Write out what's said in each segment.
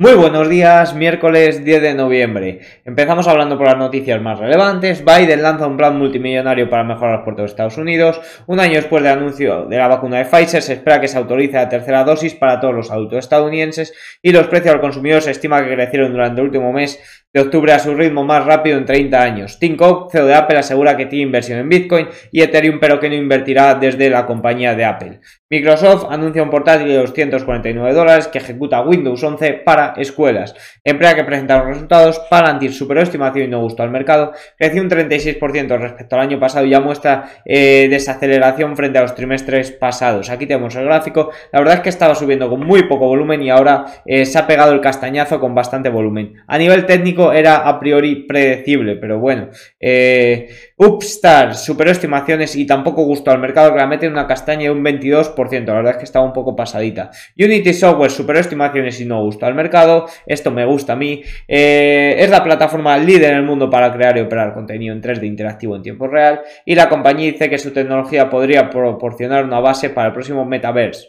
Muy buenos días, miércoles 10 de noviembre. Empezamos hablando por las noticias más relevantes. Biden lanza un plan multimillonario para mejorar los puertos de Estados Unidos. Un año después del anuncio de la vacuna de Pfizer, se espera que se autorice la tercera dosis para todos los adultos estadounidenses y los precios al consumidor se estima que crecieron durante el último mes de octubre a su ritmo más rápido en 30 años. Tim Cook, CEO de Apple, asegura que tiene inversión en Bitcoin y Ethereum, pero que no invertirá desde la compañía de Apple. Microsoft anuncia un portátil de 249 dólares que ejecuta Windows 11 para escuelas. Empresa que presenta los resultados, Palantir superó estimación y no gustó al mercado, creció un 36% respecto al año pasado y ya muestra eh, desaceleración frente a los trimestres pasados. Aquí tenemos el gráfico. La verdad es que estaba subiendo con muy poco volumen y ahora eh, se ha pegado el castañazo con bastante volumen. A nivel técnico, era a priori predecible, pero bueno. Eh, Upstar superó estimaciones y tampoco gustó al mercado que la mete en una castaña de un 22%. La verdad es que estaba un poco pasadita. Unity Software superó estimaciones y no gustó al mercado. Esto me gusta a mí. Eh, es la plataforma líder en el mundo para crear y operar contenido en 3D interactivo en tiempo real. Y la compañía dice que su tecnología podría proporcionar una base para el próximo metaverse.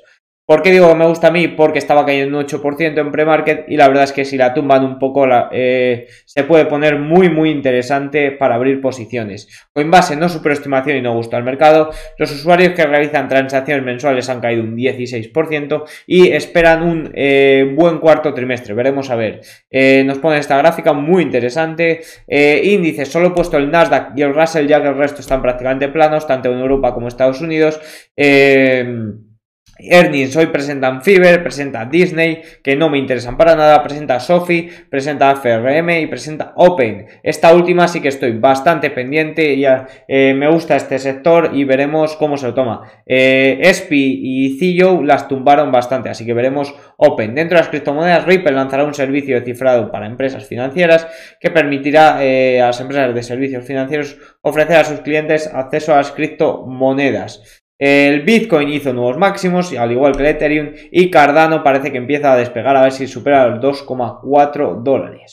¿Por qué digo que me gusta a mí? Porque estaba cayendo un 8% en pre-market y la verdad es que si la tumban un poco eh, se puede poner muy muy interesante para abrir posiciones. Coinbase no superestimación y no gusta al mercado. Los usuarios que realizan transacciones mensuales han caído un 16% y esperan un eh, buen cuarto trimestre. Veremos a ver. Eh, nos pone esta gráfica muy interesante. índices, solo he puesto el Nasdaq y el Russell ya que el resto están prácticamente planos, tanto en Europa como en Estados Unidos. Earnings hoy presentan Fiverr, presenta Disney, que no me interesan para nada, presenta Sophie, presenta FRM y presenta Open. Esta última sí que estoy bastante pendiente, ya eh, me gusta este sector y veremos cómo se lo toma. Eh, ESPI y Cillo las tumbaron bastante, así que veremos Open. Dentro de las criptomonedas, Ripple lanzará un servicio de cifrado para empresas financieras que permitirá eh, a las empresas de servicios financieros ofrecer a sus clientes acceso a las criptomonedas. El Bitcoin hizo nuevos máximos, al igual que el Ethereum, y Cardano parece que empieza a despegar a ver si supera los 2,4 dólares.